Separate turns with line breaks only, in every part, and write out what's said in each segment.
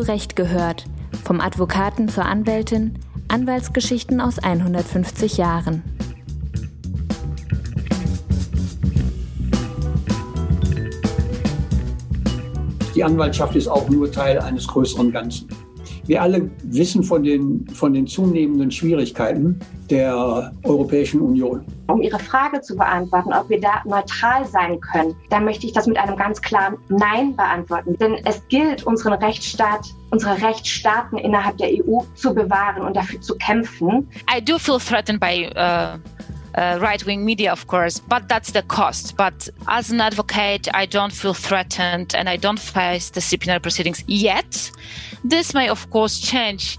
Recht gehört. Vom Advokaten zur Anwältin, Anwaltsgeschichten aus 150 Jahren.
Die Anwaltschaft ist auch nur Teil eines größeren Ganzen. Wir alle wissen von den, von den zunehmenden Schwierigkeiten der Europäischen Union.
Um Ihre Frage zu beantworten, ob wir da neutral sein können, dann möchte ich das mit einem ganz klaren Nein beantworten. Denn es gilt, unseren Rechtsstaat, unsere Rechtsstaaten innerhalb der EU zu bewahren und dafür zu kämpfen.
I do feel threatened by uh uh, right wing media, of course, but that's the cost. But as an advocate, I don't feel threatened and I don't face disciplinary proceedings yet. This may, of course, change.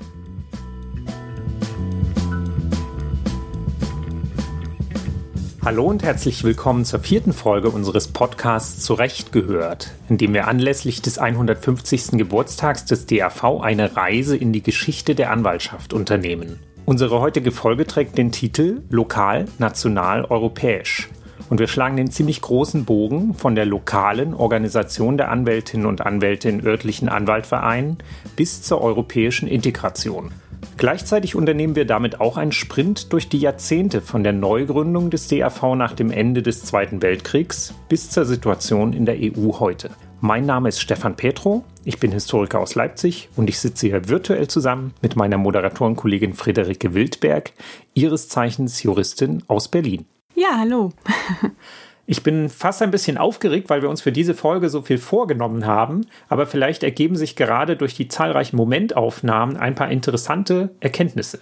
Hallo und herzlich willkommen zur vierten Folge unseres Podcasts Zurecht gehört, in dem wir anlässlich des 150. Geburtstags des DAV eine Reise in die Geschichte der Anwaltschaft unternehmen. Unsere heutige Folge trägt den Titel Lokal, National, Europäisch. Und wir schlagen den ziemlich großen Bogen von der lokalen Organisation der Anwältinnen und Anwälte in örtlichen Anwaltvereinen bis zur europäischen Integration. Gleichzeitig unternehmen wir damit auch einen Sprint durch die Jahrzehnte von der Neugründung des DAV nach dem Ende des Zweiten Weltkriegs bis zur Situation in der EU heute. Mein Name ist Stefan Petro, ich bin Historiker aus Leipzig und ich sitze hier virtuell zusammen mit meiner Moderatorenkollegin Friederike Wildberg, ihres Zeichens Juristin aus Berlin.
Ja, hallo.
Ich bin fast ein bisschen aufgeregt, weil wir uns für diese Folge so viel vorgenommen haben, aber vielleicht ergeben sich gerade durch die zahlreichen Momentaufnahmen ein paar interessante Erkenntnisse.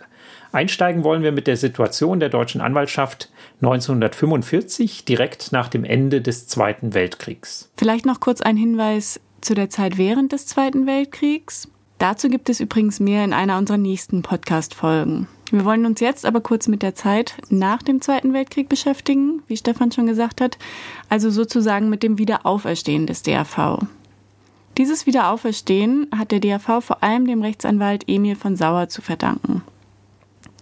Einsteigen wollen wir mit der Situation der deutschen Anwaltschaft 1945, direkt nach dem Ende des Zweiten Weltkriegs.
Vielleicht noch kurz ein Hinweis zu der Zeit während des Zweiten Weltkriegs. Dazu gibt es übrigens mehr in einer unserer nächsten Podcast-Folgen. Wir wollen uns jetzt aber kurz mit der Zeit nach dem Zweiten Weltkrieg beschäftigen, wie Stefan schon gesagt hat, also sozusagen mit dem Wiederauferstehen des DAV. Dieses Wiederauferstehen hat der DAV vor allem dem Rechtsanwalt Emil von Sauer zu verdanken.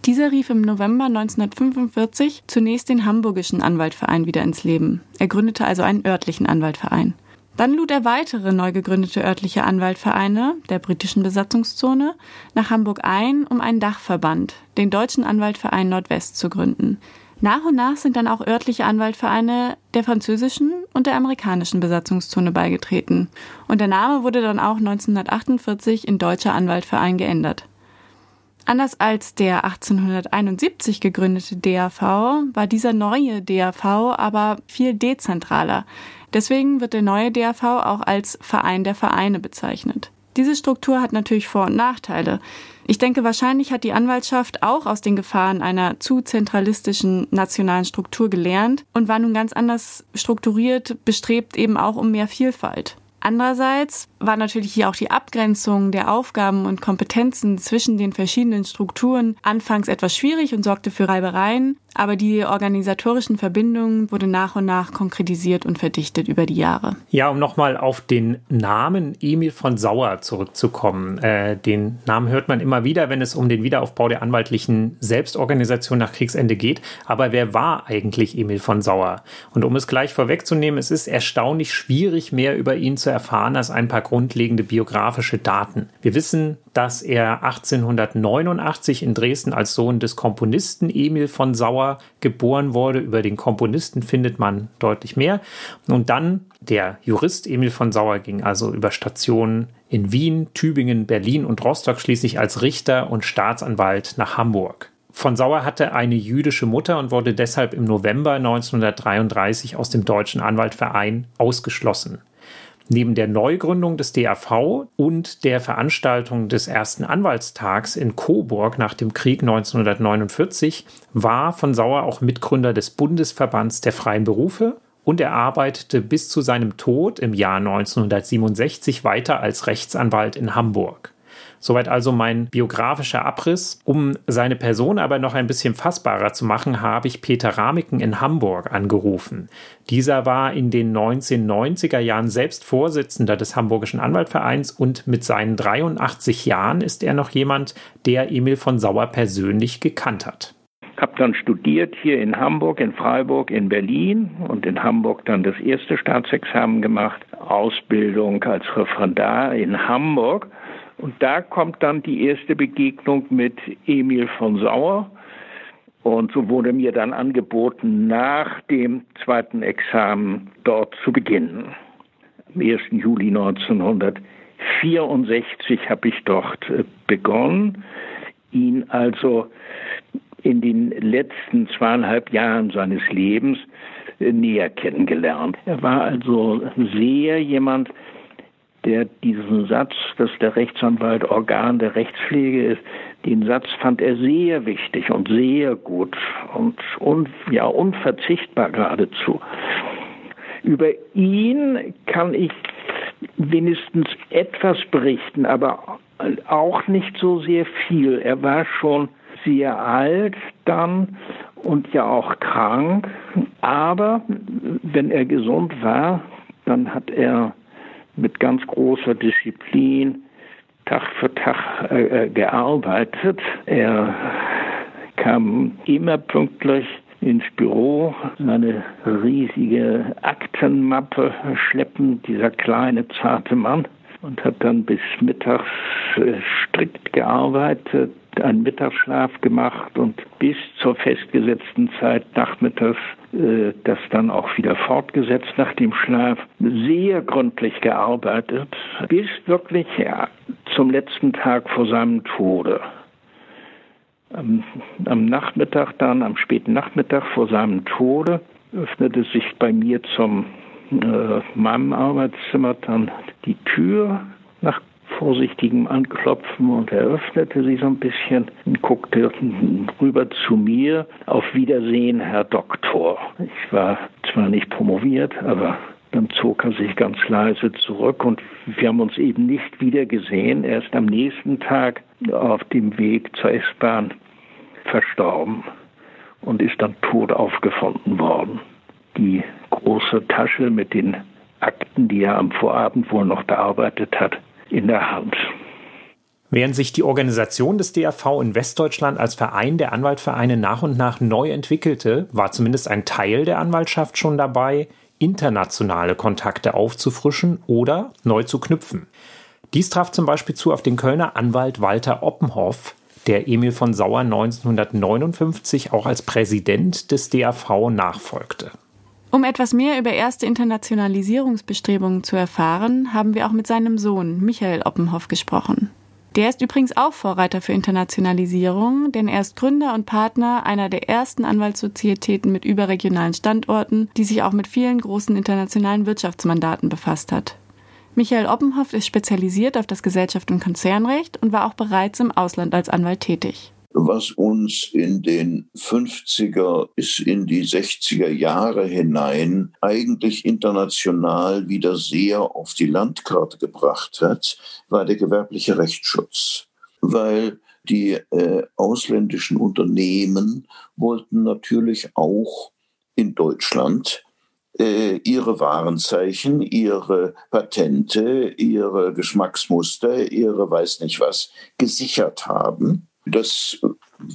Dieser rief im November 1945 zunächst den Hamburgischen Anwaltverein wieder ins Leben. Er gründete also einen örtlichen Anwaltverein. Dann lud er weitere neu gegründete örtliche Anwaltvereine der britischen Besatzungszone nach Hamburg ein, um einen Dachverband, den Deutschen Anwaltverein Nordwest, zu gründen. Nach und nach sind dann auch örtliche Anwaltvereine der französischen und der amerikanischen Besatzungszone beigetreten. Und der Name wurde dann auch 1948 in Deutscher Anwaltverein geändert. Anders als der 1871 gegründete DAV war dieser neue DAV aber viel dezentraler. Deswegen wird der neue DAV auch als Verein der Vereine bezeichnet. Diese Struktur hat natürlich Vor- und Nachteile. Ich denke, wahrscheinlich hat die Anwaltschaft auch aus den Gefahren einer zu zentralistischen nationalen Struktur gelernt und war nun ganz anders strukturiert, bestrebt eben auch um mehr Vielfalt. Andererseits war natürlich hier auch die Abgrenzung der Aufgaben und Kompetenzen zwischen den verschiedenen Strukturen anfangs etwas schwierig und sorgte für Reibereien, aber die organisatorischen Verbindungen wurden nach und nach konkretisiert und verdichtet über die Jahre.
Ja, um nochmal auf den Namen Emil von Sauer zurückzukommen. Äh, den Namen hört man immer wieder, wenn es um den Wiederaufbau der anwaltlichen Selbstorganisation nach Kriegsende geht. Aber wer war eigentlich Emil von Sauer? Und um es gleich vorwegzunehmen, es ist erstaunlich schwierig, mehr über ihn zu erfahren als ein paar grundlegende biografische Daten. Wir wissen, dass er 1889 in Dresden als Sohn des Komponisten Emil von Sauer geboren wurde. Über den Komponisten findet man deutlich mehr. Und dann der Jurist Emil von Sauer ging also über Stationen in Wien, Tübingen, Berlin und Rostock schließlich als Richter und Staatsanwalt nach Hamburg. Von Sauer hatte eine jüdische Mutter und wurde deshalb im November 1933 aus dem Deutschen Anwaltverein ausgeschlossen. Neben der Neugründung des DAV und der Veranstaltung des ersten Anwaltstags in Coburg nach dem Krieg 1949 war von Sauer auch Mitgründer des Bundesverbands der freien Berufe und er arbeitete bis zu seinem Tod im Jahr 1967 weiter als Rechtsanwalt in Hamburg. Soweit also mein biografischer Abriss. Um seine Person aber noch ein bisschen fassbarer zu machen, habe ich Peter Ramiken in Hamburg angerufen. Dieser war in den 1990er Jahren selbst Vorsitzender des Hamburgischen Anwaltvereins und mit seinen 83 Jahren ist er noch jemand, der Emil von Sauer persönlich gekannt hat
habe dann studiert hier in Hamburg, in Freiburg, in Berlin und in Hamburg dann das erste Staatsexamen gemacht, Ausbildung als Referendar in Hamburg Und da kommt dann die erste Begegnung mit Emil von Sauer. Und so wurde mir dann angeboten, nach dem zweiten Examen dort zu beginnen. Am 1. Juli 1964 habe ich dort äh, begonnen, ihn also in den letzten zweieinhalb Jahren seines Lebens äh, näher kennengelernt. Er war also sehr jemand, der diesen Satz, dass der Rechtsanwalt Organ der Rechtspflege ist, den Satz fand er sehr wichtig und sehr gut und un, ja, unverzichtbar geradezu. Über ihn kann ich wenigstens etwas berichten, aber auch nicht so sehr viel. Er war schon sehr alt dann und ja auch krank, aber wenn er gesund war, dann hat er mit ganz großer Disziplin Tag für Tag äh, äh, gearbeitet. Er kam immer pünktlich ins Büro, eine riesige Aktenmappe schleppen, dieser kleine zarte Mann, und hat dann bis mittags äh, strikt gearbeitet, einen Mittagsschlaf gemacht und bis zur festgesetzten Zeit nachmittags äh, das dann auch wieder fortgesetzt nach dem Schlaf, sehr gründlich gearbeitet, bis wirklich ja, zum letzten Tag vor seinem Tode. Am, am Nachmittag dann, am späten Nachmittag vor seinem Tode, öffnete sich bei mir zum äh, meinem Arbeitszimmer dann die Tür nach vorsichtigem Anklopfen und er öffnete sie so ein bisschen und guckte rüber zu mir. Auf Wiedersehen, Herr Doktor. Ich war zwar nicht promoviert, aber dann zog er sich ganz leise zurück und wir haben uns eben nicht wieder gesehen. Er ist am nächsten Tag auf dem Weg zur S-Bahn verstorben und ist dann tot aufgefunden worden. Die große Tasche mit den Akten, die er am Vorabend wohl noch bearbeitet hat, in der Hand.
Während sich die Organisation des DAV in Westdeutschland als Verein der Anwaltvereine nach und nach neu entwickelte, war zumindest ein Teil der Anwaltschaft schon dabei, internationale Kontakte aufzufrischen oder neu zu knüpfen. Dies traf zum Beispiel zu auf den Kölner Anwalt Walter Oppenhoff, der Emil von Sauer 1959 auch als Präsident des DAV nachfolgte.
Um etwas mehr über erste Internationalisierungsbestrebungen zu erfahren, haben wir auch mit seinem Sohn Michael Oppenhoff gesprochen. Der ist übrigens auch Vorreiter für Internationalisierung, denn er ist Gründer und Partner einer der ersten Anwaltssozietäten mit überregionalen Standorten, die sich auch mit vielen großen internationalen Wirtschaftsmandaten befasst hat. Michael Oppenhoff ist spezialisiert auf das Gesellschaft- und Konzernrecht und war auch bereits im Ausland als Anwalt tätig
was uns in den 50er bis in die 60er Jahre hinein eigentlich international wieder sehr auf die Landkarte gebracht hat, war der gewerbliche Rechtsschutz. Weil die äh, ausländischen Unternehmen wollten natürlich auch in Deutschland äh, ihre Warenzeichen, ihre Patente, ihre Geschmacksmuster, ihre weiß nicht was gesichert haben. Das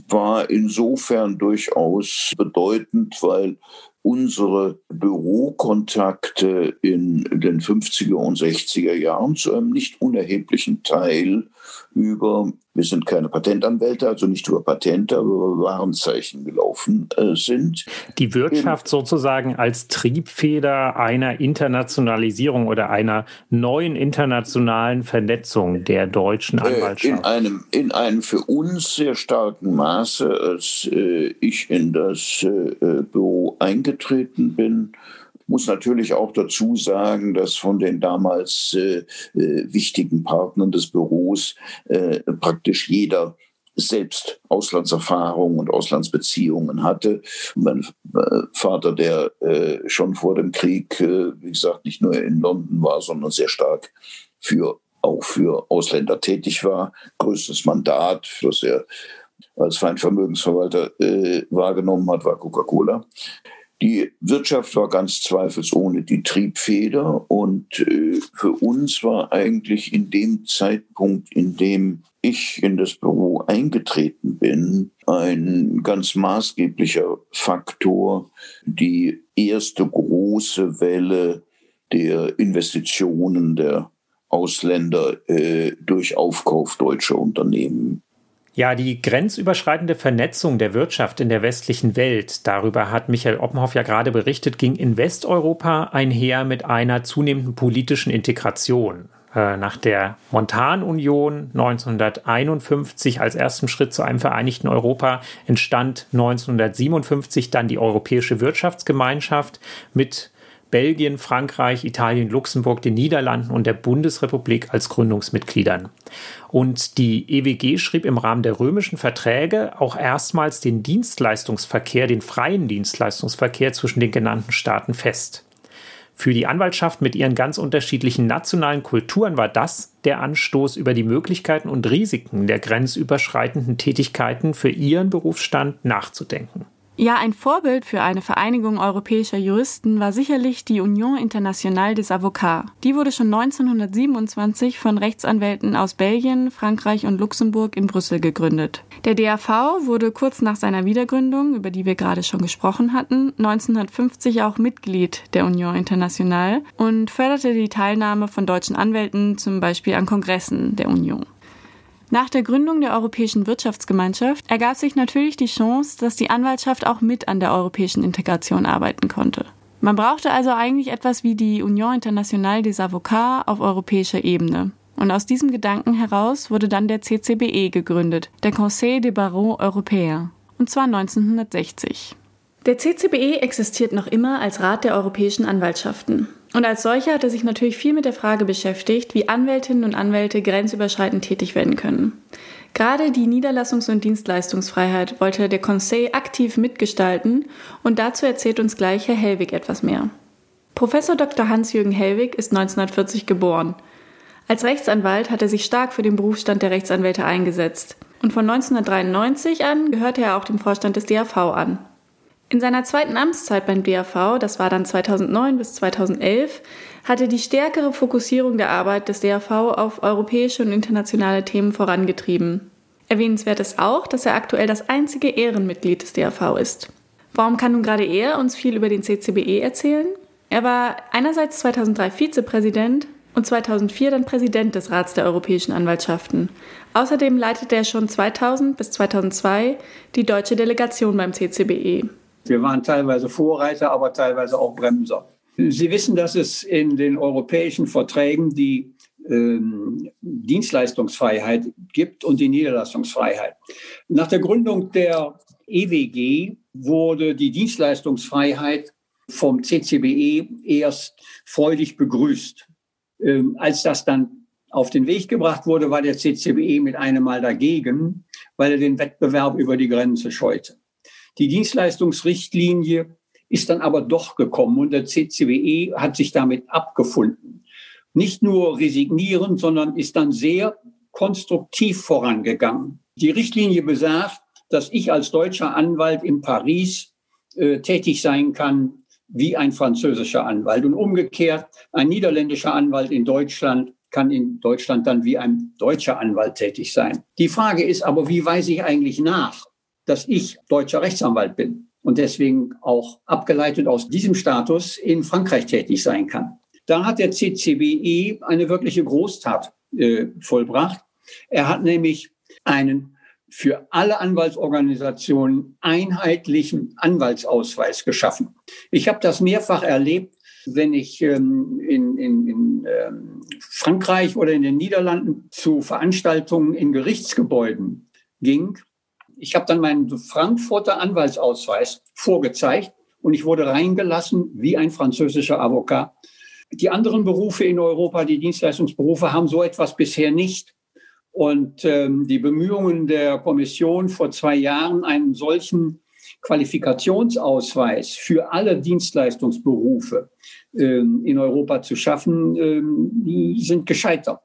war insofern durchaus bedeutend, weil unsere Bürokontakte in den 50er und 60er Jahren zu einem nicht unerheblichen Teil über, wir sind keine Patentanwälte, also nicht über Patente, aber über Warenzeichen gelaufen äh, sind.
Die Wirtschaft in, sozusagen als Triebfeder einer Internationalisierung oder einer neuen internationalen Vernetzung der deutschen äh, Anwaltschaft.
in, einem, in einem für uns sehr starken Maße, als äh, ich in das äh, Büro eingetreten bin muss natürlich auch dazu sagen, dass von den damals äh, äh, wichtigen Partnern des Büros äh, praktisch jeder selbst Auslandserfahrung und Auslandsbeziehungen hatte. Mein äh, Vater, der äh, schon vor dem Krieg, äh, wie gesagt, nicht nur in London war, sondern sehr stark für auch für Ausländer tätig war. Größtes Mandat, das er als Feinvermögensverwalter äh, wahrgenommen hat, war Coca-Cola. Die Wirtschaft war ganz zweifelsohne die Triebfeder und äh, für uns war eigentlich in dem Zeitpunkt, in dem ich in das Büro eingetreten bin, ein ganz maßgeblicher Faktor die erste große Welle der Investitionen der Ausländer äh, durch Aufkauf deutscher Unternehmen.
Ja, die grenzüberschreitende Vernetzung der Wirtschaft in der westlichen Welt, darüber hat Michael Oppenhoff ja gerade berichtet, ging in Westeuropa einher mit einer zunehmenden politischen Integration. Äh, nach der Montanunion 1951 als ersten Schritt zu einem vereinigten Europa entstand 1957 dann die Europäische Wirtschaftsgemeinschaft mit Belgien, Frankreich, Italien, Luxemburg, den Niederlanden und der Bundesrepublik als Gründungsmitgliedern. Und die EWG schrieb im Rahmen der römischen Verträge auch erstmals den Dienstleistungsverkehr, den freien Dienstleistungsverkehr zwischen den genannten Staaten fest. Für die Anwaltschaft mit ihren ganz unterschiedlichen nationalen Kulturen war das der Anstoß über die Möglichkeiten und Risiken der grenzüberschreitenden Tätigkeiten für ihren Berufsstand nachzudenken.
Ja, ein Vorbild für eine Vereinigung europäischer Juristen war sicherlich die Union Internationale des Avocats. Die wurde schon 1927 von Rechtsanwälten aus Belgien, Frankreich und Luxemburg in Brüssel gegründet. Der DAV wurde kurz nach seiner Wiedergründung, über die wir gerade schon gesprochen hatten, 1950 auch Mitglied der Union Internationale und förderte die Teilnahme von deutschen Anwälten zum Beispiel an Kongressen der Union. Nach der Gründung der Europäischen Wirtschaftsgemeinschaft ergab sich natürlich die Chance, dass die Anwaltschaft auch mit an der europäischen Integration arbeiten konnte. Man brauchte also eigentlich etwas wie die Union Internationale des Avocats auf europäischer Ebene. Und aus diesem Gedanken heraus wurde dann der CCBE gegründet, der Conseil des Barreaux Européens, und zwar 1960. Der CCBE existiert noch immer als Rat der europäischen Anwaltschaften. Und als solcher hat er sich natürlich viel mit der Frage beschäftigt, wie Anwältinnen und Anwälte grenzüberschreitend tätig werden können. Gerade die Niederlassungs- und Dienstleistungsfreiheit wollte der Conseil aktiv mitgestalten und dazu erzählt uns gleich Herr Hellwig etwas mehr. Professor Dr. Hans-Jürgen Hellwig ist 1940 geboren. Als Rechtsanwalt hat er sich stark für den Berufsstand der Rechtsanwälte eingesetzt. Und von 1993 an gehörte er auch dem Vorstand des DAV an. In seiner zweiten Amtszeit beim DAV, das war dann 2009 bis 2011, hatte die stärkere Fokussierung der Arbeit des DAV auf europäische und internationale Themen vorangetrieben. Erwähnenswert ist auch, dass er aktuell das einzige Ehrenmitglied des DAV ist. Warum kann nun gerade er uns viel über den CCBE erzählen? Er war einerseits 2003 Vizepräsident und 2004 dann Präsident des Rats der europäischen Anwaltschaften. Außerdem leitete er schon 2000 bis 2002 die deutsche Delegation beim CCBE.
Wir waren teilweise Vorreiter, aber teilweise auch Bremser. Sie wissen, dass es in den europäischen Verträgen die ähm, Dienstleistungsfreiheit gibt und die Niederlassungsfreiheit. Nach der Gründung der EWG wurde die Dienstleistungsfreiheit vom CCBE erst freudig begrüßt. Ähm, als das dann auf den Weg gebracht wurde, war der CCBE mit einem Mal dagegen, weil er den Wettbewerb über die Grenze scheute. Die Dienstleistungsrichtlinie ist dann aber doch gekommen und der CCWE hat sich damit abgefunden. Nicht nur resignieren, sondern ist dann sehr konstruktiv vorangegangen. Die Richtlinie besagt, dass ich als deutscher Anwalt in Paris äh, tätig sein kann wie ein französischer Anwalt. Und umgekehrt, ein niederländischer Anwalt in Deutschland kann in Deutschland dann wie ein deutscher Anwalt tätig sein. Die Frage ist aber, wie weise ich eigentlich nach? Dass ich deutscher Rechtsanwalt bin und deswegen auch abgeleitet aus diesem Status in Frankreich tätig sein kann. Da hat der CCBE eine wirkliche Großtat äh, vollbracht. Er hat nämlich einen für alle Anwaltsorganisationen einheitlichen Anwaltsausweis geschaffen. Ich habe das mehrfach erlebt, wenn ich ähm, in, in, in ähm, Frankreich oder in den Niederlanden zu Veranstaltungen in Gerichtsgebäuden ging ich habe dann meinen Frankfurter Anwaltsausweis vorgezeigt und ich wurde reingelassen wie ein französischer Avocat. Die anderen Berufe in Europa, die Dienstleistungsberufe, haben so etwas bisher nicht. Und ähm, die Bemühungen der Kommission vor zwei Jahren, einen solchen Qualifikationsausweis für alle Dienstleistungsberufe ähm, in Europa zu schaffen, ähm, sind gescheitert.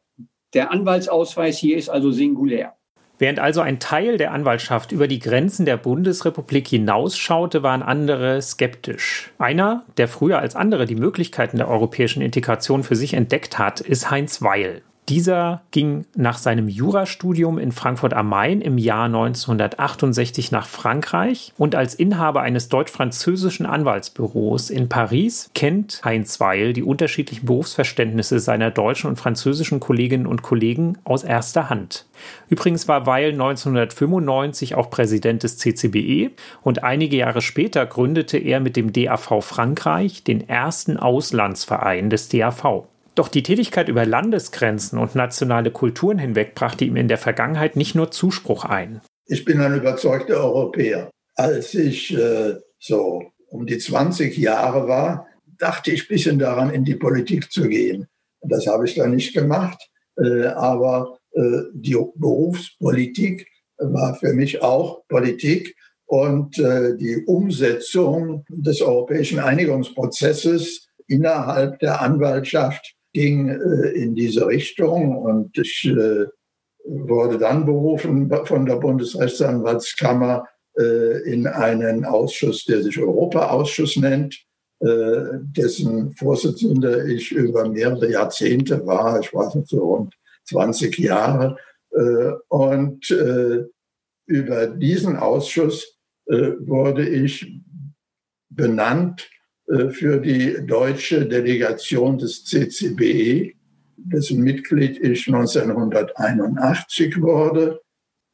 Der Anwaltsausweis hier ist also singulär.
Während also ein Teil der Anwaltschaft über die Grenzen der Bundesrepublik hinausschaute, waren andere skeptisch. Einer, der früher als andere die Möglichkeiten der europäischen Integration für sich entdeckt hat, ist Heinz Weil. Dieser ging nach seinem Jurastudium in Frankfurt am Main im Jahr 1968 nach Frankreich und als Inhaber eines deutsch-französischen Anwaltsbüros in Paris kennt Heinz Weil die unterschiedlichen Berufsverständnisse seiner deutschen und französischen Kolleginnen und Kollegen aus erster Hand. Übrigens war Weil 1995 auch Präsident des CCBE und einige Jahre später gründete er mit dem DAV Frankreich den ersten Auslandsverein des DAV. Doch die Tätigkeit über Landesgrenzen und nationale Kulturen hinweg brachte ihm in der Vergangenheit nicht nur Zuspruch ein.
Ich bin ein überzeugter Europäer. Als ich äh, so um die 20 Jahre war, dachte ich ein bisschen daran, in die Politik zu gehen. Das habe ich dann nicht gemacht, äh, aber äh, die Berufspolitik war für mich auch Politik und äh, die Umsetzung des europäischen Einigungsprozesses innerhalb der Anwaltschaft ging äh, in diese Richtung und ich äh, wurde dann berufen von der Bundesrechtsanwaltskammer äh, in einen Ausschuss, der sich Europaausschuss nennt, dessen Vorsitzender ich über mehrere Jahrzehnte war, ich weiß nicht, so rund 20 Jahre. Und über diesen Ausschuss wurde ich benannt für die deutsche Delegation des CCBE, dessen Mitglied ich 1981 wurde.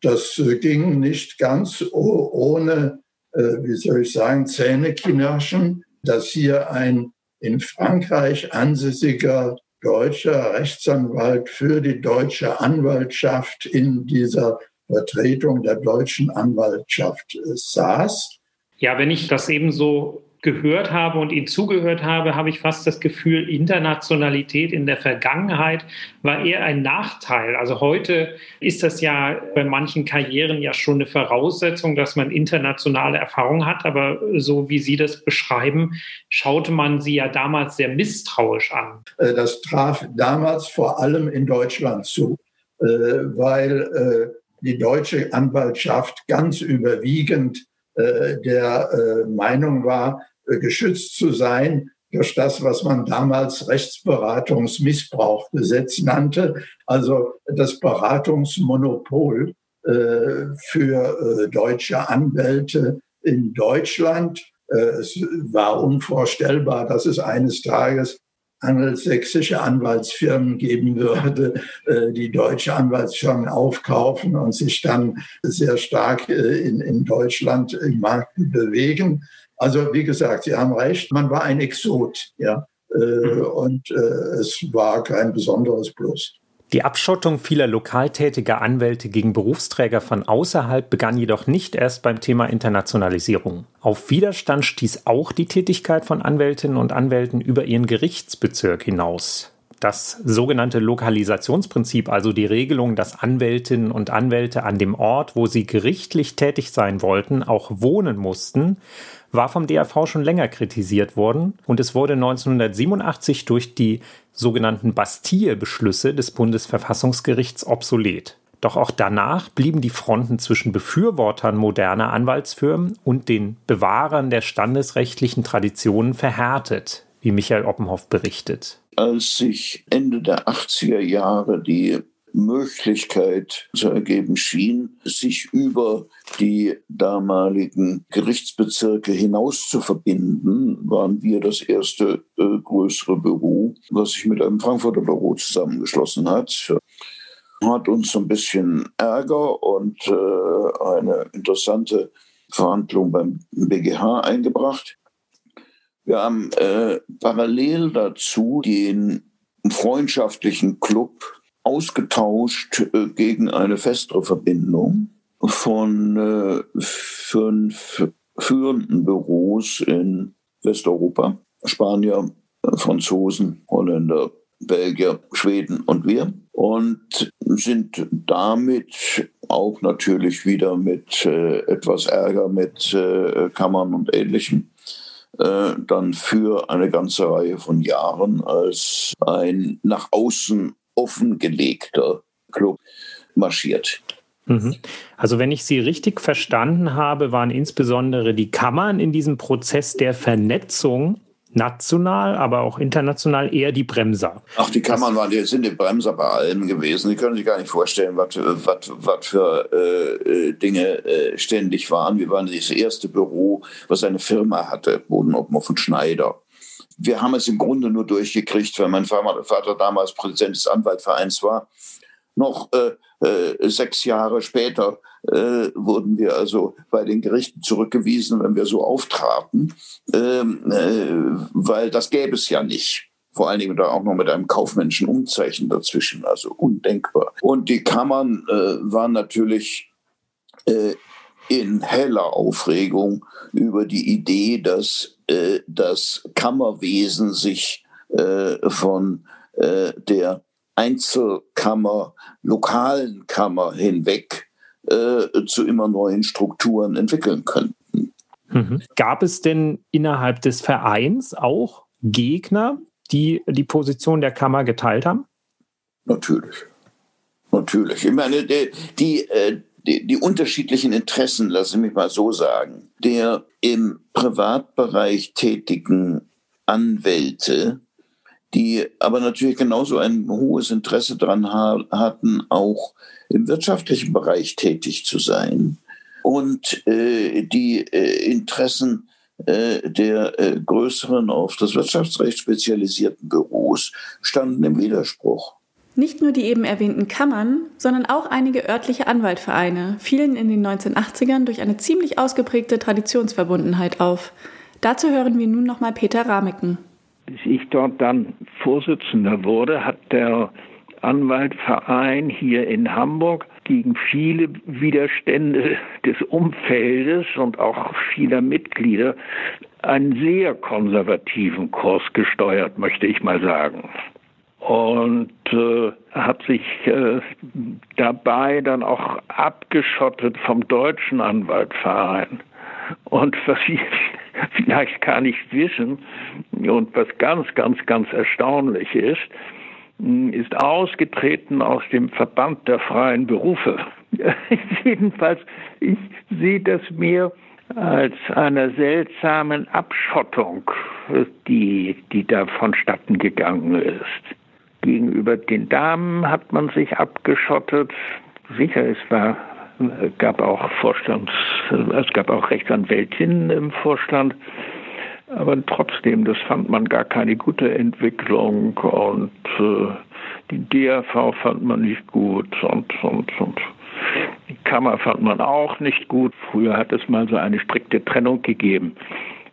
Das äh, ging nicht ganz ohne, äh, wie soll ich sagen, Zähneknirschen, dass hier ein in Frankreich ansässiger deutscher Rechtsanwalt für die deutsche Anwaltschaft in dieser Vertretung der deutschen Anwaltschaft saß.
Ja, wenn ich das eben so gehört habe und Ihnen zugehört habe, habe ich fast das Gefühl, Internationalität in der Vergangenheit war eher ein Nachteil. Also heute ist das ja bei manchen Karrieren ja schon eine Voraussetzung, dass man internationale Erfahrung hat. Aber so wie Sie das beschreiben, schaute man sie ja damals sehr misstrauisch an.
Äh, das traf damals vor allem in Deutschland zu, äh, weil äh, die deutsche Anwaltschaft ganz überwiegend der Meinung war, geschützt zu sein durch das, was man damals Rechtsberatungsmissbrauchgesetz nannte, also das Beratungsmonopol äh, für äh, deutsche Anwälte in Deutschland. es war unvorstellbar, dass es eines Tages angelsächsische Anwaltsfirmen geben würde, die deutsche Anwaltsfirmen aufkaufen und sich dann sehr stark in Deutschland im Markt bewegen. Also wie gesagt, Sie haben recht, man war ein Exot, ja. Äh, mhm. Und äh, es war kein besonderes Plus.
Die Abschottung vieler lokal tätiger Anwälte gegen Berufsträger von außerhalb begann jedoch nicht erst beim Thema Internationalisierung. Auf Widerstand stieß auch die Tätigkeit von Anwältinnen und Anwälten über ihren Gerichtsbezirk hinaus. Das sogenannte Lokalisationsprinzip, also die Regelung, dass Anwältinnen und Anwälte an dem Ort, wo sie gerichtlich tätig sein wollten, auch wohnen mussten, war vom DAV schon länger kritisiert worden und es wurde 1987 durch die sogenannten Bastille-Beschlüsse des Bundesverfassungsgerichts obsolet. Doch auch danach blieben die Fronten zwischen Befürwortern moderner Anwaltsfirmen und den Bewahrern der standesrechtlichen Traditionen verhärtet, wie Michael Oppenhoff berichtet.
Als sich Ende der 80er Jahre die Möglichkeit zu ergeben schien, sich über die damaligen Gerichtsbezirke hinaus zu verbinden, waren wir das erste äh, größere Büro, was sich mit einem Frankfurter Büro zusammengeschlossen hat. Hat uns ein bisschen Ärger und äh, eine interessante Verhandlung beim BGH eingebracht. Wir haben äh, parallel dazu den freundschaftlichen Club ausgetauscht äh, gegen eine festere Verbindung von äh, fünf führenden Büros in Westeuropa. Spanier, Franzosen, Holländer, Belgier, Schweden und wir. Und sind damit auch natürlich wieder mit äh, etwas Ärger mit äh, Kammern und Ähnlichem äh, dann für eine ganze Reihe von Jahren als ein nach außen offengelegter Club marschiert.
Mhm. Also wenn ich Sie richtig verstanden habe, waren insbesondere die Kammern in diesem Prozess der Vernetzung national, aber auch international eher die Bremser.
Ach, die Kammern waren, die sind die Bremser bei allem gewesen. Die können sich gar nicht vorstellen, was, was, was für äh, Dinge äh, ständig waren. Wir waren das erste Büro, was eine Firma hatte, Bodenobmoff und Schneider. Wir haben es im Grunde nur durchgekriegt, weil mein Vater damals Präsident des Anwaltvereins war. Noch äh, äh, sechs Jahre später äh, wurden wir also bei den Gerichten zurückgewiesen, wenn wir so auftraten, ähm, äh, weil das gäbe es ja nicht. Vor allen Dingen da auch noch mit einem kaufmännischen Umzeichen dazwischen, also undenkbar. Und die Kammern äh, waren natürlich äh, in heller Aufregung über die Idee, dass äh, das Kammerwesen sich äh, von der Einzelkammer, lokalen Kammer hinweg äh, zu immer neuen Strukturen entwickeln könnten.
Mhm. Gab es denn innerhalb des Vereins auch Gegner, die die Position der Kammer geteilt haben?
Natürlich. Natürlich. Ich meine, die, die, äh, die, die unterschiedlichen Interessen, lasse ich mich mal so sagen, der im Privatbereich tätigen Anwälte die aber natürlich genauso ein hohes Interesse daran hatten, auch im wirtschaftlichen Bereich tätig zu sein. Und äh, die äh, Interessen äh, der äh, größeren, auf das Wirtschaftsrecht spezialisierten Büros standen im Widerspruch.
Nicht nur die eben erwähnten Kammern, sondern auch einige örtliche Anwaltvereine fielen in den 1980ern durch eine ziemlich ausgeprägte Traditionsverbundenheit auf. Dazu hören wir nun nochmal Peter Rameken.
Bis ich dort dann Vorsitzender wurde, hat der Anwaltverein hier in Hamburg gegen viele Widerstände des Umfeldes und auch vieler Mitglieder einen sehr konservativen Kurs gesteuert, möchte ich mal sagen. Und äh, hat sich äh, dabei dann auch abgeschottet vom deutschen Anwaltverein. Und was vielleicht gar nicht wissen und was ganz, ganz, ganz erstaunlich ist, hm, ist ausgetreten aus dem Verband der freien Berufe. Jedenfalls, ich sehe das mir als einer seltsamen Abschottung, die, die da vonstatten gegangen ist. Gegenüber den Damen hat man sich abgeschottet. Sicher, es war gab auch Vorstands, es gab auch Rechtsanwältinnen im Vorstand. Aber trotzdem, das fand man gar keine gute Entwicklung und äh, die DRV fand man nicht gut und, und, und die Kammer fand man auch nicht gut. Früher hat es mal so eine strikte Trennung gegeben.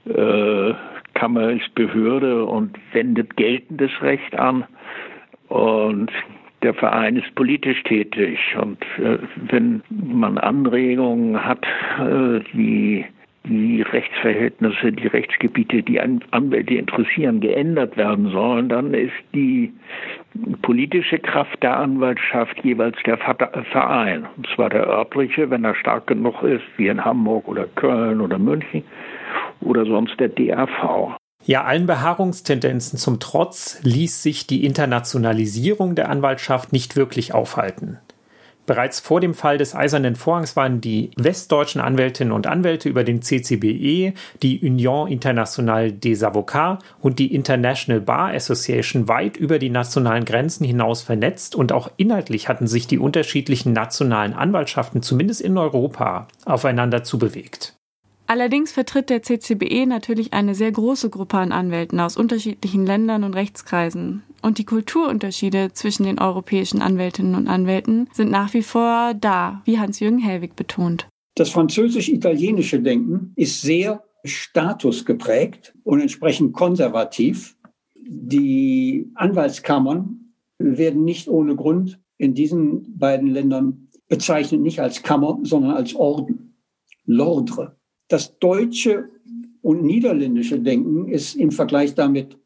Äh, Kammer ist Behörde und wendet geltendes Recht an. Und der Verein ist politisch tätig und äh, wenn man Anregungen hat, äh, die die Rechtsverhältnisse, die Rechtsgebiete, die Anwälte interessieren, geändert werden sollen, dann ist die politische Kraft der Anwaltschaft jeweils der Verein. Und zwar der örtliche, wenn er stark genug ist, wie in Hamburg oder Köln oder München oder sonst der DAV.
Ja, allen Beharrungstendenzen zum Trotz ließ sich die Internationalisierung der Anwaltschaft nicht wirklich aufhalten. Bereits vor dem Fall des Eisernen Vorhangs waren die westdeutschen Anwältinnen und Anwälte über den CCBE, die Union Internationale des Avocats und die International Bar Association weit über die nationalen Grenzen hinaus vernetzt und auch inhaltlich hatten sich die unterschiedlichen nationalen Anwaltschaften zumindest in Europa aufeinander zubewegt.
Allerdings vertritt der CCBE natürlich eine sehr große Gruppe an Anwälten aus unterschiedlichen Ländern und Rechtskreisen. Und die Kulturunterschiede zwischen den europäischen Anwältinnen und Anwälten sind nach wie vor da, wie Hans-Jürgen Hellwig betont.
Das französisch-italienische Denken ist sehr statusgeprägt und entsprechend konservativ. Die Anwaltskammern werden nicht ohne Grund in diesen beiden Ländern bezeichnet, nicht als Kammer, sondern als Orden, L'Ordre. Das deutsche und niederländische Denken ist im Vergleich damit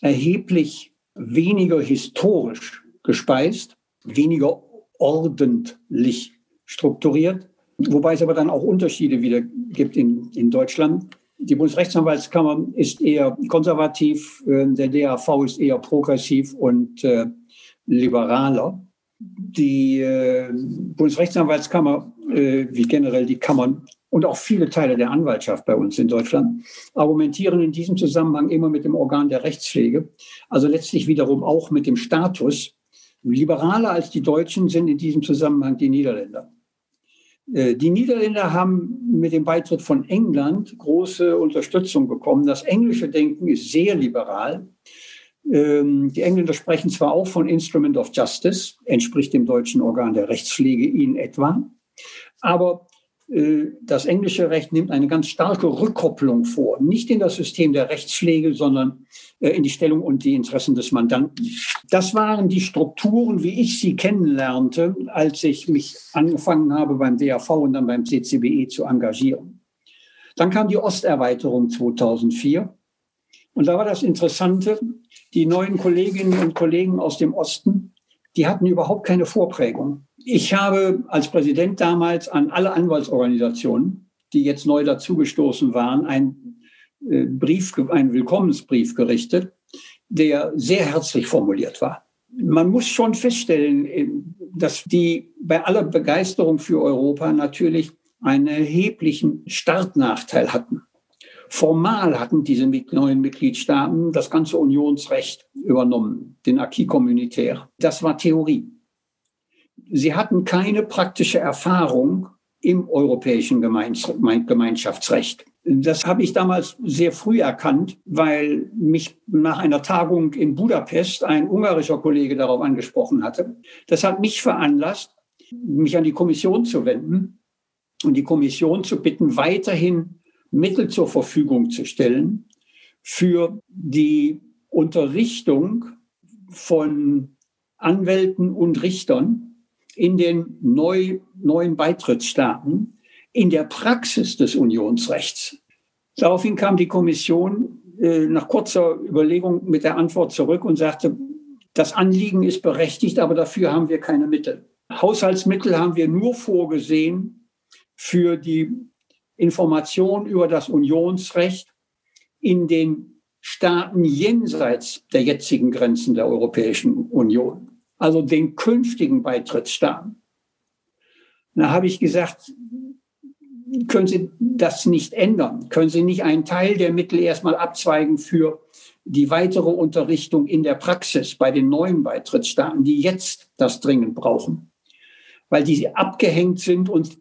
erheblich weniger historisch gespeist, weniger ordentlich strukturiert, wobei es aber dann auch Unterschiede wieder gibt in, in Deutschland. Die Bundesrechtsanwaltskammer ist eher konservativ, äh, der DAV ist eher progressiv und äh, liberaler. Die äh, Bundesrechtsanwaltskammer, äh, wie generell die Kammern und auch viele Teile der Anwaltschaft bei uns in Deutschland argumentieren in diesem Zusammenhang immer mit dem Organ der Rechtspflege, also letztlich wiederum auch mit dem Status. Liberaler als die Deutschen sind in diesem Zusammenhang die Niederländer. Äh, die Niederländer haben mit dem Beitritt von England große Unterstützung bekommen. Das englische Denken ist sehr liberal. Ähm, die Engländer sprechen zwar auch von Instrument of Justice, entspricht dem deutschen Organ der Rechtspflege in etwa, aber das englische Recht nimmt eine ganz starke Rückkopplung vor, nicht in das System der Rechtspflege, sondern äh, in die Stellung und die Interessen des Mandanten. Das waren die Strukturen, wie ich sie kennenlernte, als ich mich angefangen habe beim DAV und dann beim CCBE zu engagieren. Dann kam die Osterweiterung 2004. Und da war das Interessante, die neuen Kolleginnen und Kollegen aus dem Osten, die hatten überhaupt keine Vorprägung. Ich habe als Präsident damals an alle Anwaltsorganisationen, die jetzt neu dazugestoßen waren, einen äh, Brief, einen Willkommensbrief gerichtet, der sehr herzlich formuliert war. Man muss schon feststellen, äh, dass die bei aller Begeisterung für Europa natürlich einen erheblichen Startnachteil hatten. Formal hatten diese neuen Mitgliedstaaten das ganze Unionsrecht übernommen, den Acquis communautaire. Das war Theorie sie hatten keine praktische Erfahrung im europäischen Gemeinschaftsrecht. Das habe ich damals sehr früh erkannt, weil mich nach einer Tagung in Budapest ein ungarischer Kollege darauf angesprochen hatte. Das hat mich veranlasst, mich an die Kommission zu wenden und die Kommission zu bitten, weiterhin Mittel zur Verfügung zu stellen für die Unterrichtung von Anwälten und Richtern in den neu, neuen Beitrittsstaaten in der Praxis des Unionsrechts. Daraufhin kam die Kommission äh, nach kurzer Überlegung mit der Antwort zurück und sagte, das Anliegen ist berechtigt, aber dafür haben wir keine Mittel. Haushaltsmittel haben wir nur vorgesehen für die Information über das Unionsrecht in den Staaten jenseits der jetzigen Grenzen der Europäischen Union also den künftigen Beitrittsstaaten. Da habe ich gesagt, können Sie das nicht ändern? Können Sie nicht einen Teil der Mittel erstmal abzweigen für die weitere Unterrichtung in der Praxis bei den neuen Beitrittsstaaten, die jetzt das dringend brauchen? Weil die abgehängt sind und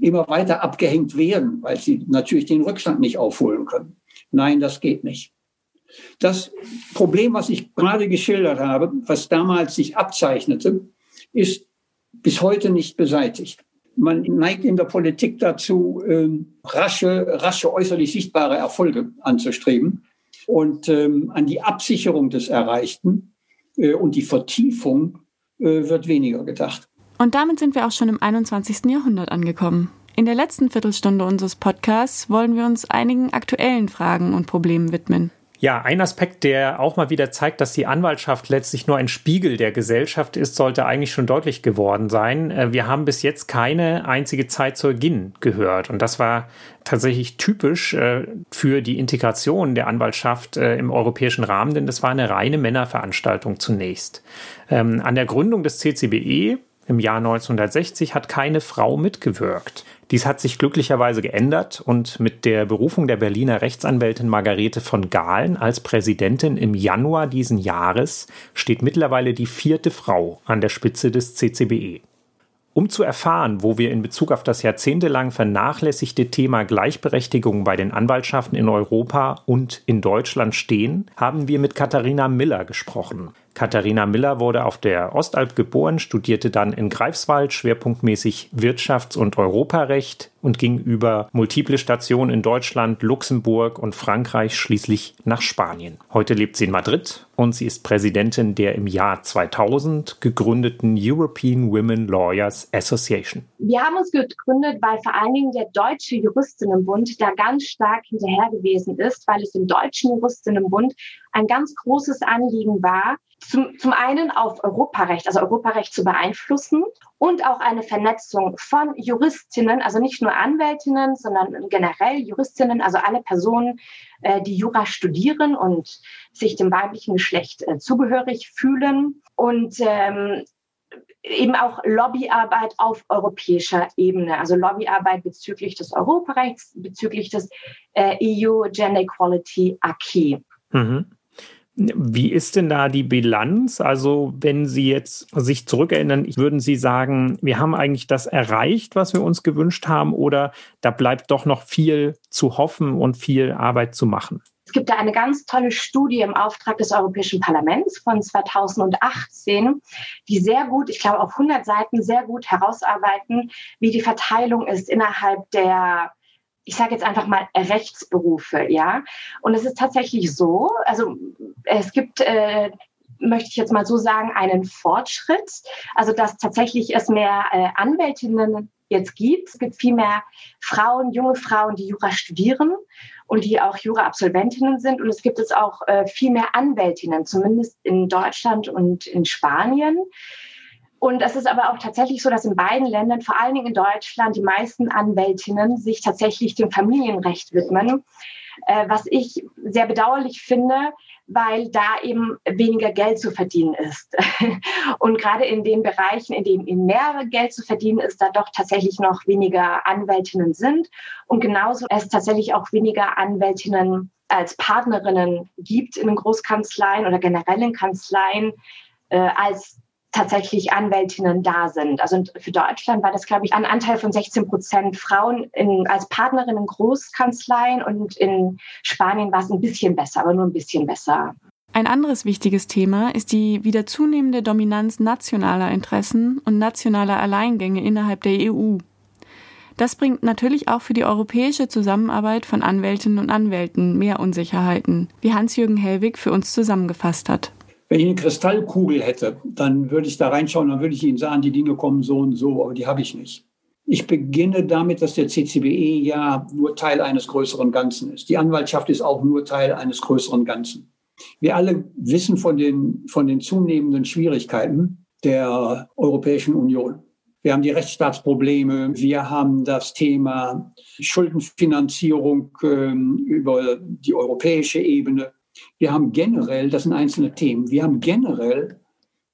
immer weiter abgehängt werden, weil sie natürlich den Rückstand nicht aufholen können. Nein, das geht nicht. Das Problem, was ich gerade geschildert habe, was damals sich abzeichnete, ist bis heute nicht beseitigt. Man neigt in der Politik dazu, ähm, rasche, rasche äußerlich sichtbare Erfolge anzustreben und ähm, an die Absicherung des Erreichten äh, und die Vertiefung äh, wird weniger gedacht.
Und damit sind wir auch schon im 21. Jahrhundert angekommen. In der letzten Viertelstunde unseres Podcasts wollen wir uns einigen aktuellen Fragen und Problemen widmen.
Ja, ein Aspekt, der auch mal wieder zeigt, dass die Anwaltschaft letztlich nur ein Spiegel der Gesellschaft ist, sollte eigentlich schon deutlich geworden sein. Äh, wir haben bis jetzt keine einzige Zeitzeugin gehört. Und das war tatsächlich typisch äh, für die Integration der Anwaltschaft äh, im europäischen Rahmen, denn das war eine reine Männerveranstaltung zunächst. Ähm, an der Gründung des CCBE im Jahr 1960 hat keine Frau mitgewirkt. Dies hat sich glücklicherweise geändert und mit der Berufung der Berliner Rechtsanwältin Margarete von Gahlen als Präsidentin im Januar diesen Jahres steht mittlerweile die vierte Frau an der Spitze des CCBE. Um zu erfahren, wo wir in Bezug auf das jahrzehntelang vernachlässigte Thema Gleichberechtigung bei den Anwaltschaften in Europa und in Deutschland stehen, haben wir mit Katharina Miller gesprochen. Katharina Miller wurde auf der Ostalb geboren, studierte dann in Greifswald schwerpunktmäßig Wirtschafts- und Europarecht und ging über multiple Stationen in Deutschland, Luxemburg und Frankreich schließlich nach Spanien. Heute lebt sie in Madrid und sie ist Präsidentin der im Jahr 2000 gegründeten European Women Lawyers Association.
Wir haben uns gegründet, weil vor allen Dingen der Deutsche Juristinnenbund da ganz stark hinterher gewesen ist, weil es im Deutschen Juristinnenbund ein ganz großes Anliegen war, zum, zum einen auf Europarecht, also Europarecht zu beeinflussen und auch eine Vernetzung von Juristinnen, also nicht nur Anwältinnen, sondern generell Juristinnen, also alle Personen, äh, die Jura studieren und sich dem weiblichen Geschlecht äh, zugehörig fühlen. Und ähm, eben auch Lobbyarbeit auf europäischer Ebene, also Lobbyarbeit bezüglich des Europarechts, bezüglich des äh, EU Gender Equality Acquis. Mhm.
Wie ist denn da die Bilanz? Also, wenn Sie jetzt sich zurückerinnern, würden Sie sagen, wir haben eigentlich das erreicht, was wir uns gewünscht haben, oder da bleibt doch noch viel zu hoffen und viel Arbeit zu machen?
Es gibt da eine ganz tolle Studie im Auftrag des Europäischen Parlaments von 2018, die sehr gut, ich glaube auf 100 Seiten sehr gut herausarbeiten, wie die Verteilung ist innerhalb der ich sage jetzt einfach mal Rechtsberufe, ja. Und es ist tatsächlich so, also es gibt, äh, möchte ich jetzt mal so sagen, einen Fortschritt, also dass tatsächlich es mehr äh, Anwältinnen jetzt gibt. Es gibt viel mehr Frauen, junge Frauen, die Jura studieren und die auch Jura-Absolventinnen sind. Und es gibt jetzt auch äh, viel mehr Anwältinnen, zumindest in Deutschland und in Spanien. Und es ist aber auch tatsächlich so, dass in beiden Ländern, vor allen Dingen in Deutschland, die meisten Anwältinnen sich tatsächlich dem Familienrecht widmen, äh, was ich sehr bedauerlich finde, weil da eben weniger Geld zu verdienen ist. Und gerade in den Bereichen, in denen mehr Geld zu verdienen ist, da doch tatsächlich noch weniger Anwältinnen sind. Und genauso es tatsächlich auch weniger Anwältinnen als Partnerinnen gibt in den Großkanzleien oder generellen Kanzleien äh, als tatsächlich Anwältinnen da sind. Also für Deutschland war das, glaube ich, ein Anteil von 16 Prozent Frauen in, als Partnerinnen in Großkanzleien und in Spanien war es ein bisschen besser, aber nur ein bisschen besser.
Ein anderes wichtiges Thema ist die wieder zunehmende Dominanz nationaler Interessen und nationaler Alleingänge innerhalb der EU. Das bringt natürlich auch für die europäische Zusammenarbeit von Anwältinnen und Anwälten mehr Unsicherheiten, wie Hans-Jürgen Hellwig für uns zusammengefasst hat.
Wenn ich eine Kristallkugel hätte, dann würde ich da reinschauen, dann würde ich Ihnen sagen, die Dinge kommen so und so, aber die habe ich nicht. Ich beginne damit, dass der CCBE ja nur Teil eines größeren Ganzen ist. Die Anwaltschaft ist auch nur Teil eines größeren Ganzen. Wir alle wissen von den, von den zunehmenden Schwierigkeiten der Europäischen Union. Wir haben die Rechtsstaatsprobleme, wir haben das Thema Schuldenfinanzierung äh, über die europäische Ebene. Wir haben generell, das sind einzelne Themen, wir haben generell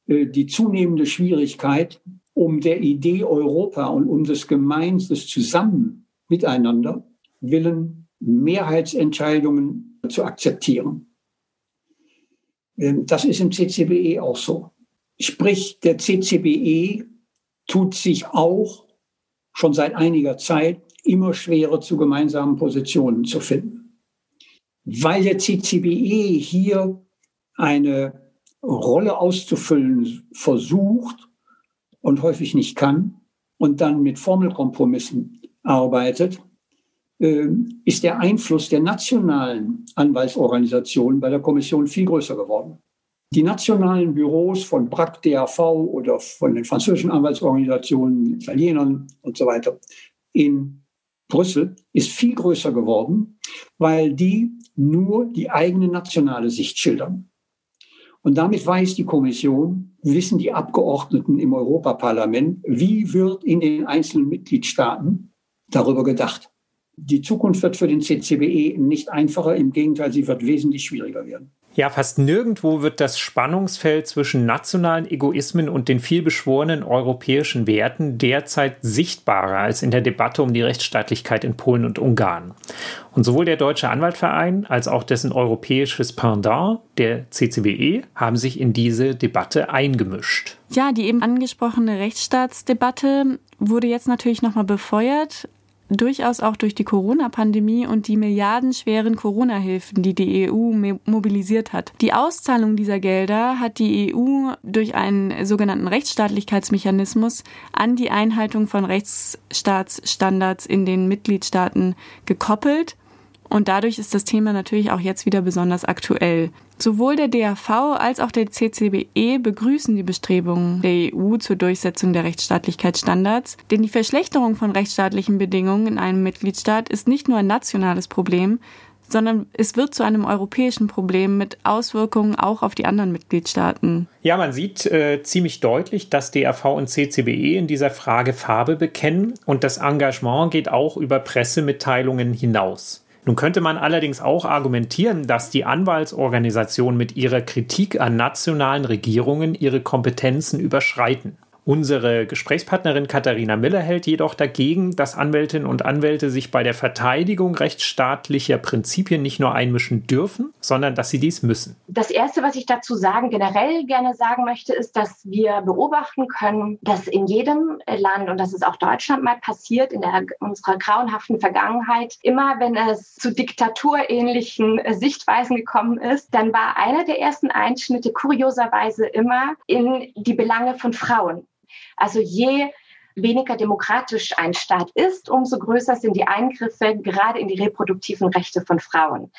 äh, die zunehmende Schwierigkeit, um der Idee Europa und um des Gemeins, Zusammen miteinander willen, Mehrheitsentscheidungen zu akzeptieren. Ähm, das ist im CCBE auch so. Sprich, der CCBE tut sich auch schon seit einiger Zeit immer schwerer zu gemeinsamen Positionen zu finden weil der CCBE hier eine Rolle auszufüllen versucht und häufig nicht kann und dann mit Formelkompromissen arbeitet, ähm, ist der Einfluss der nationalen Anwaltsorganisationen bei der Kommission viel größer geworden. Die nationalen Büros von BRAC, DAV oder von den französischen Anwaltsorganisationen, Italienern und so weiter in Brüssel ist viel größer geworden, weil die nur die eigene nationale Sicht schildern. Und damit weiß die Kommission, wissen die Abgeordneten im Europaparlament, wie wird in den einzelnen Mitgliedstaaten darüber gedacht. Die Zukunft wird für den CCBE nicht einfacher, im Gegenteil, sie wird wesentlich schwieriger werden.
Ja, fast nirgendwo wird das Spannungsfeld zwischen nationalen Egoismen und den vielbeschworenen europäischen Werten derzeit sichtbarer als in der Debatte um die Rechtsstaatlichkeit in Polen und Ungarn. Und sowohl der Deutsche Anwaltverein als auch dessen europäisches Pendant, der CCBE, haben sich in diese Debatte eingemischt.
Ja, die eben angesprochene Rechtsstaatsdebatte wurde jetzt natürlich nochmal befeuert durchaus auch durch die Corona-Pandemie und die milliardenschweren Corona-Hilfen, die die EU mobilisiert hat. Die Auszahlung dieser Gelder hat die EU durch einen sogenannten Rechtsstaatlichkeitsmechanismus an die Einhaltung von Rechtsstaatsstandards in den Mitgliedstaaten gekoppelt und dadurch ist das Thema natürlich auch jetzt wieder besonders aktuell. Sowohl der DAV als auch der CCBE begrüßen die Bestrebungen der EU zur Durchsetzung der Rechtsstaatlichkeitsstandards, denn die Verschlechterung von rechtsstaatlichen Bedingungen in einem Mitgliedstaat ist nicht nur ein nationales Problem, sondern es wird zu einem europäischen Problem mit Auswirkungen auch auf die anderen Mitgliedstaaten.
Ja, man sieht äh, ziemlich deutlich, dass DAV und CCBE in dieser Frage Farbe bekennen und das Engagement geht auch über Pressemitteilungen hinaus. Nun könnte man allerdings auch argumentieren, dass die Anwaltsorganisationen mit ihrer Kritik an nationalen Regierungen ihre Kompetenzen überschreiten. Unsere Gesprächspartnerin Katharina Miller hält jedoch dagegen, dass Anwältinnen und Anwälte sich bei der Verteidigung rechtsstaatlicher Prinzipien nicht nur einmischen dürfen, sondern dass sie dies müssen.
Das Erste, was ich dazu sagen, generell gerne sagen möchte, ist, dass wir beobachten können, dass in jedem Land, und das ist auch Deutschland mal passiert, in der, unserer grauenhaften Vergangenheit, immer wenn es zu diktaturähnlichen Sichtweisen gekommen ist, dann war einer der ersten Einschnitte kurioserweise immer in die Belange von Frauen. Also je weniger demokratisch ein Staat ist, umso größer sind die Eingriffe gerade in die reproduktiven Rechte von Frauen.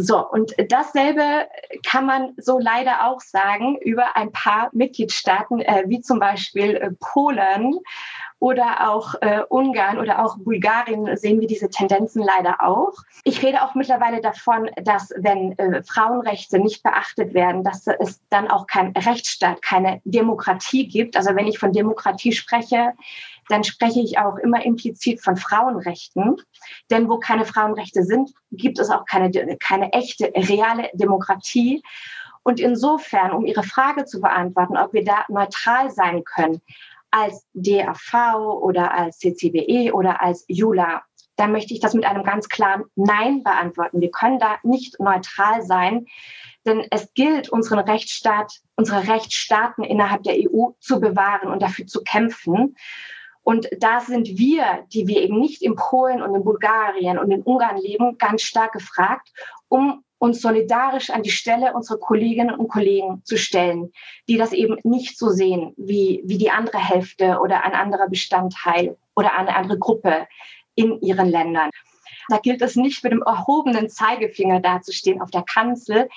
So, und dasselbe kann man so leider auch sagen über ein paar Mitgliedstaaten, äh, wie zum Beispiel äh, Polen oder auch äh, Ungarn oder auch Bulgarien sehen wir diese Tendenzen leider auch. Ich rede auch mittlerweile davon, dass wenn äh, Frauenrechte nicht beachtet werden, dass es dann auch kein Rechtsstaat, keine Demokratie gibt. Also wenn ich von Demokratie spreche, dann spreche ich auch immer implizit von Frauenrechten. Denn wo keine Frauenrechte sind, gibt es auch keine, keine echte, reale Demokratie. Und insofern, um Ihre Frage zu beantworten, ob wir da neutral sein können, als DAV oder als CCBE oder als JULA, dann möchte ich das mit einem ganz klaren Nein beantworten. Wir können da nicht neutral sein, denn es gilt, unseren Rechtsstaat, unsere Rechtsstaaten innerhalb der EU zu bewahren und dafür zu kämpfen. Und da sind wir, die wir eben nicht in Polen und in Bulgarien und in Ungarn leben, ganz stark gefragt, um uns solidarisch an die Stelle unserer Kolleginnen und Kollegen zu stellen, die das eben nicht so sehen wie, wie die andere Hälfte oder ein anderer Bestandteil oder eine andere Gruppe in ihren Ländern. Da gilt es nicht mit dem erhobenen Zeigefinger dazustehen auf der Kanzel.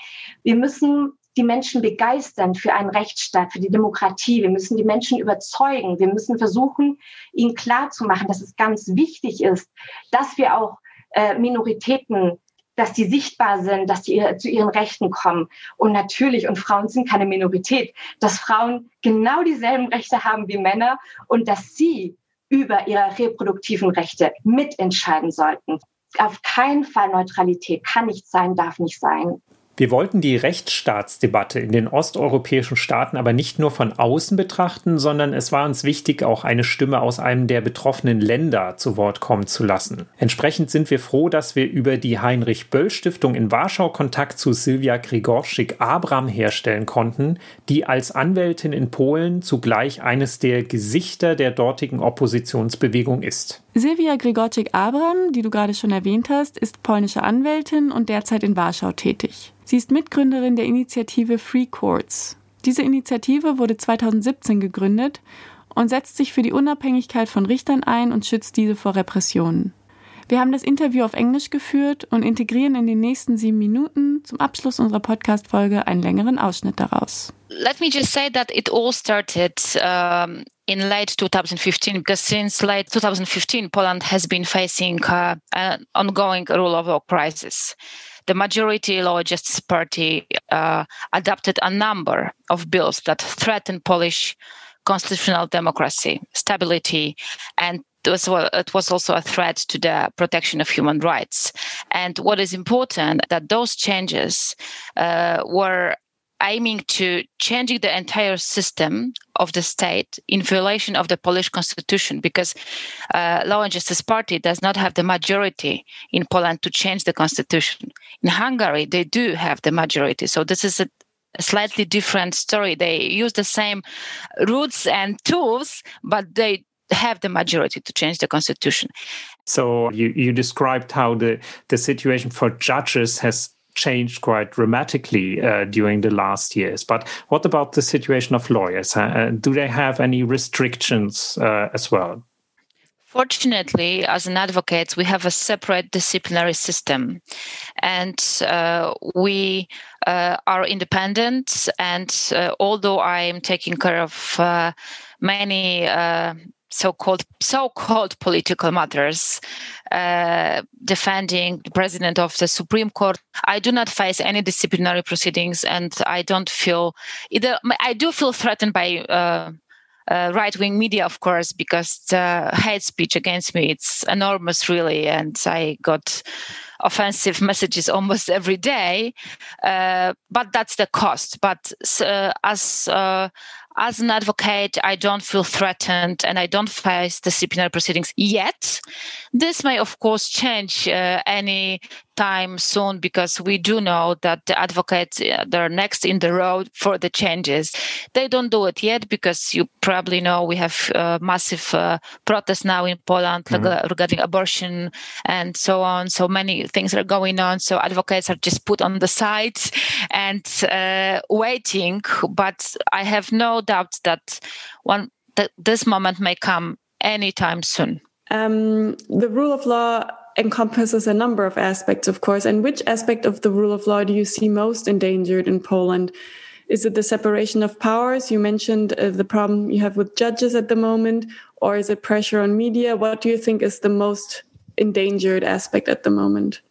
Wir müssen die Menschen begeistern für einen Rechtsstaat, für die Demokratie. Wir müssen die Menschen überzeugen. Wir müssen versuchen, ihnen klarzumachen, dass es ganz wichtig ist, dass wir auch äh, Minoritäten dass die sichtbar sind, dass die zu ihren Rechten kommen. Und natürlich, und Frauen sind keine Minorität, dass Frauen genau dieselben Rechte haben wie Männer und dass sie über ihre reproduktiven Rechte mitentscheiden sollten. Auf keinen Fall Neutralität kann nicht sein, darf nicht sein.
Wir wollten die Rechtsstaatsdebatte in den osteuropäischen Staaten aber nicht nur von außen betrachten, sondern es war uns wichtig, auch eine Stimme aus einem der betroffenen Länder zu Wort kommen zu lassen. Entsprechend sind wir froh, dass wir über die Heinrich Böll Stiftung in Warschau Kontakt zu Silvia Grigorschik-Abram herstellen konnten, die als Anwältin in Polen zugleich eines der Gesichter der dortigen Oppositionsbewegung ist.
Silvia Grigorczyk-Abram, die du gerade schon erwähnt hast, ist polnische Anwältin und derzeit in Warschau tätig. Sie ist Mitgründerin der Initiative Free Courts. Diese Initiative wurde 2017 gegründet und setzt sich für die Unabhängigkeit von Richtern ein und schützt diese vor Repressionen. Wir haben das Interview auf Englisch geführt und integrieren in den nächsten sieben Minuten zum Abschluss unserer Podcast-Folge einen längeren Ausschnitt daraus.
Let me just say that it all started um, in late 2015 because since late 2015 Poland has been facing uh, an ongoing rule of law crisis. The majority Justice Party uh, adopted a number of bills that threaten Polish constitutional democracy, stability, and was, it was also a threat to the protection of human rights. And what is important that those changes uh, were aiming to changing the entire system of the state in violation of the Polish constitution because uh, Law and Justice Party does not have the majority in Poland to change the constitution. In Hungary, they do have the majority. So this is a, a slightly different story. They use the same roots and tools, but they have the majority to change the constitution.
So you, you described how the, the situation for judges has changed quite dramatically uh, during the last years. But what about the situation of lawyers? Uh, do they have any restrictions uh, as well?
Fortunately, as an advocate, we have a separate disciplinary system, and uh, we uh, are independent. And uh, although I am taking care of many so-called so-called political matters uh, defending the president of the supreme court i do not face any disciplinary proceedings and i don't feel either i do feel threatened by uh, uh, right-wing media of course because the hate speech against me it's enormous really and i got offensive messages almost every day. Uh, but that's the cost. But uh, as uh, as an advocate, I don't feel threatened and I don't face disciplinary proceedings yet. This may, of course, change uh, any time soon because we do know that the advocates uh, they're next in the road for the changes. They don't do it yet because you probably know we have uh, massive uh, protests now in Poland mm-hmm. regarding abortion and so on. So many things are going on. So advocates are just put on the side and uh, waiting. But I have no doubt that one that this moment may come anytime soon.
Um, the rule of law encompasses a number of aspects, of course. And which aspect of the rule of law do you see most endangered in Poland? Is it the separation of powers? You mentioned uh, the problem you have with judges at the moment, or is it pressure on media? What do you think is the most endangered aspect at the moment?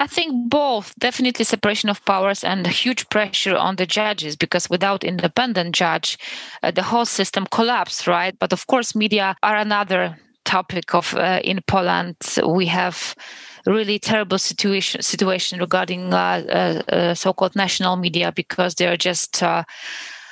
I think both, definitely separation of powers and huge pressure on the judges because without independent judge, uh, the whole system collapsed, right? But of course, media are another topic of uh, in Poland. We have really terrible situation situation regarding uh, uh, uh so-called national media because they're just uh,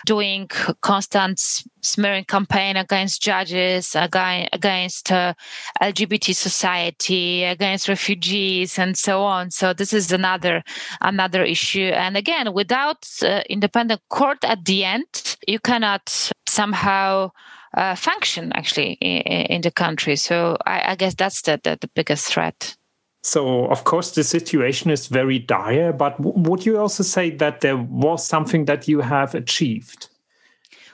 doing constant smearing campaign against judges, against uh, LGBT society, against refugees, and so on. So this is another another issue. And again, without uh, independent court at the end, you cannot somehow uh, function actually in, in, the country. So I, I guess that's the, the, the biggest threat.
So, of course, the situation is very dire, but would you also say that there was something that you have achieved?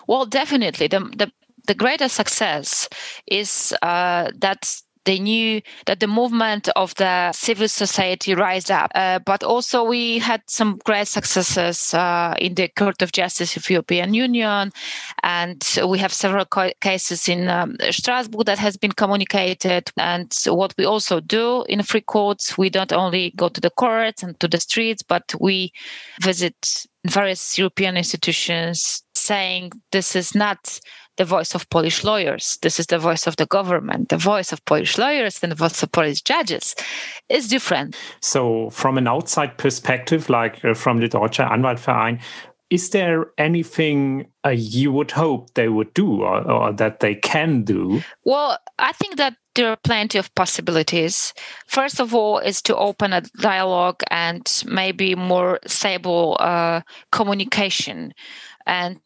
Well, definitely. The, the, the greatest success is uh, that they knew that the movement of the civil society rise up. Uh, but also we had some great successes uh, in the Court of Justice of European Union, and we have several co- cases in um, Strasbourg that has been communicated. And what we also do in free courts, we don't only go to the courts and to the streets, but we visit various European institutions saying this is not the voice of Polish lawyers. This is the voice of the government. The voice of Polish lawyers and the voice of Polish judges is different.
So, from an outside perspective, like uh, from the Deutsche Anwaltverein, is there anything uh, you would hope they would do or, or, that they can do?
Well, I think that there are plenty of possibilities. First of all, is to open a dialogue and maybe more stable uh, communication and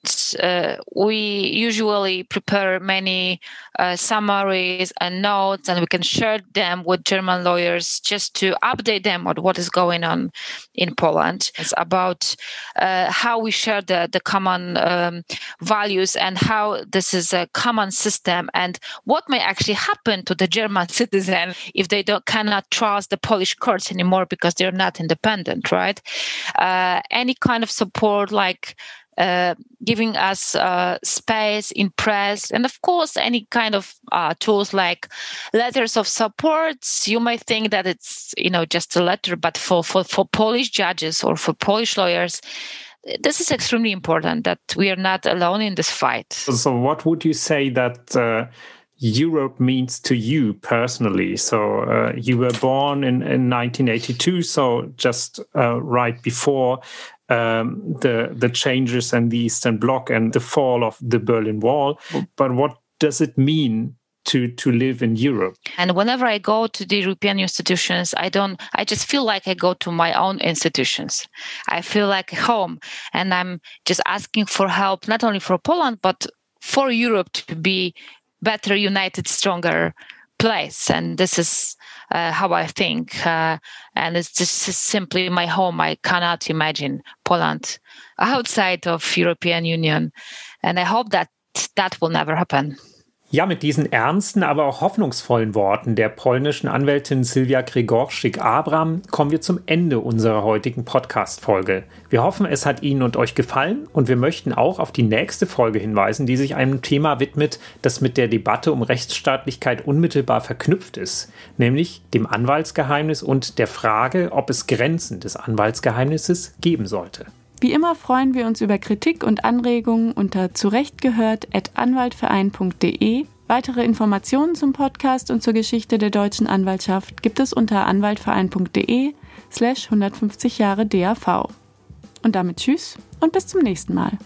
uh, we usually prepare many uh, summaries and notes and we can share them with german lawyers just to update them on what is going on in poland it's about uh, how we share the, the common um, values and how this is a common system and what may actually happen to the german citizen if they don't cannot trust the polish courts anymore because they're not independent right? Uh, any kind of support like uh, giving us uh, space in press and of course any kind of uh, tools like letters of support you might think that it's you know just a letter but for, for, for polish judges or for polish lawyers this is extremely important that we are not alone in this fight
so what would you say that uh, Europe means to you personally. So uh, you were born in, in 1982, so just uh, right before um, the the changes and the Eastern Bloc and the fall of the Berlin Wall. But what does it mean to to live in Europe.
And whenever I go to the European institutions, I don't I just feel like I go to my own institutions. I feel like home and I'm just asking for help not only for Poland but for Europe to be better united stronger place and this is uh, how I think. Uh, and it's just simply my home. I cannot imagine Poland outside of European Union. And I hope that that will never happen.
Ja, mit diesen ernsten, aber auch hoffnungsvollen Worten der polnischen Anwältin Sylwia Gregorczyk-Abram kommen wir zum Ende unserer heutigen Podcast-Folge. Wir hoffen, es hat Ihnen und euch gefallen und wir möchten auch auf die nächste Folge hinweisen, die sich einem Thema widmet, das mit der Debatte um Rechtsstaatlichkeit unmittelbar verknüpft ist, nämlich dem Anwaltsgeheimnis und der Frage, ob es Grenzen des Anwaltsgeheimnisses geben sollte.
Wie immer freuen wir uns über Kritik und Anregungen unter zurechtgehört.anwaltverein.de. Weitere Informationen zum Podcast und zur Geschichte der deutschen Anwaltschaft gibt es unter anwaltverein.de slash 150 Jahre DAV. Und damit tschüss und bis zum nächsten Mal.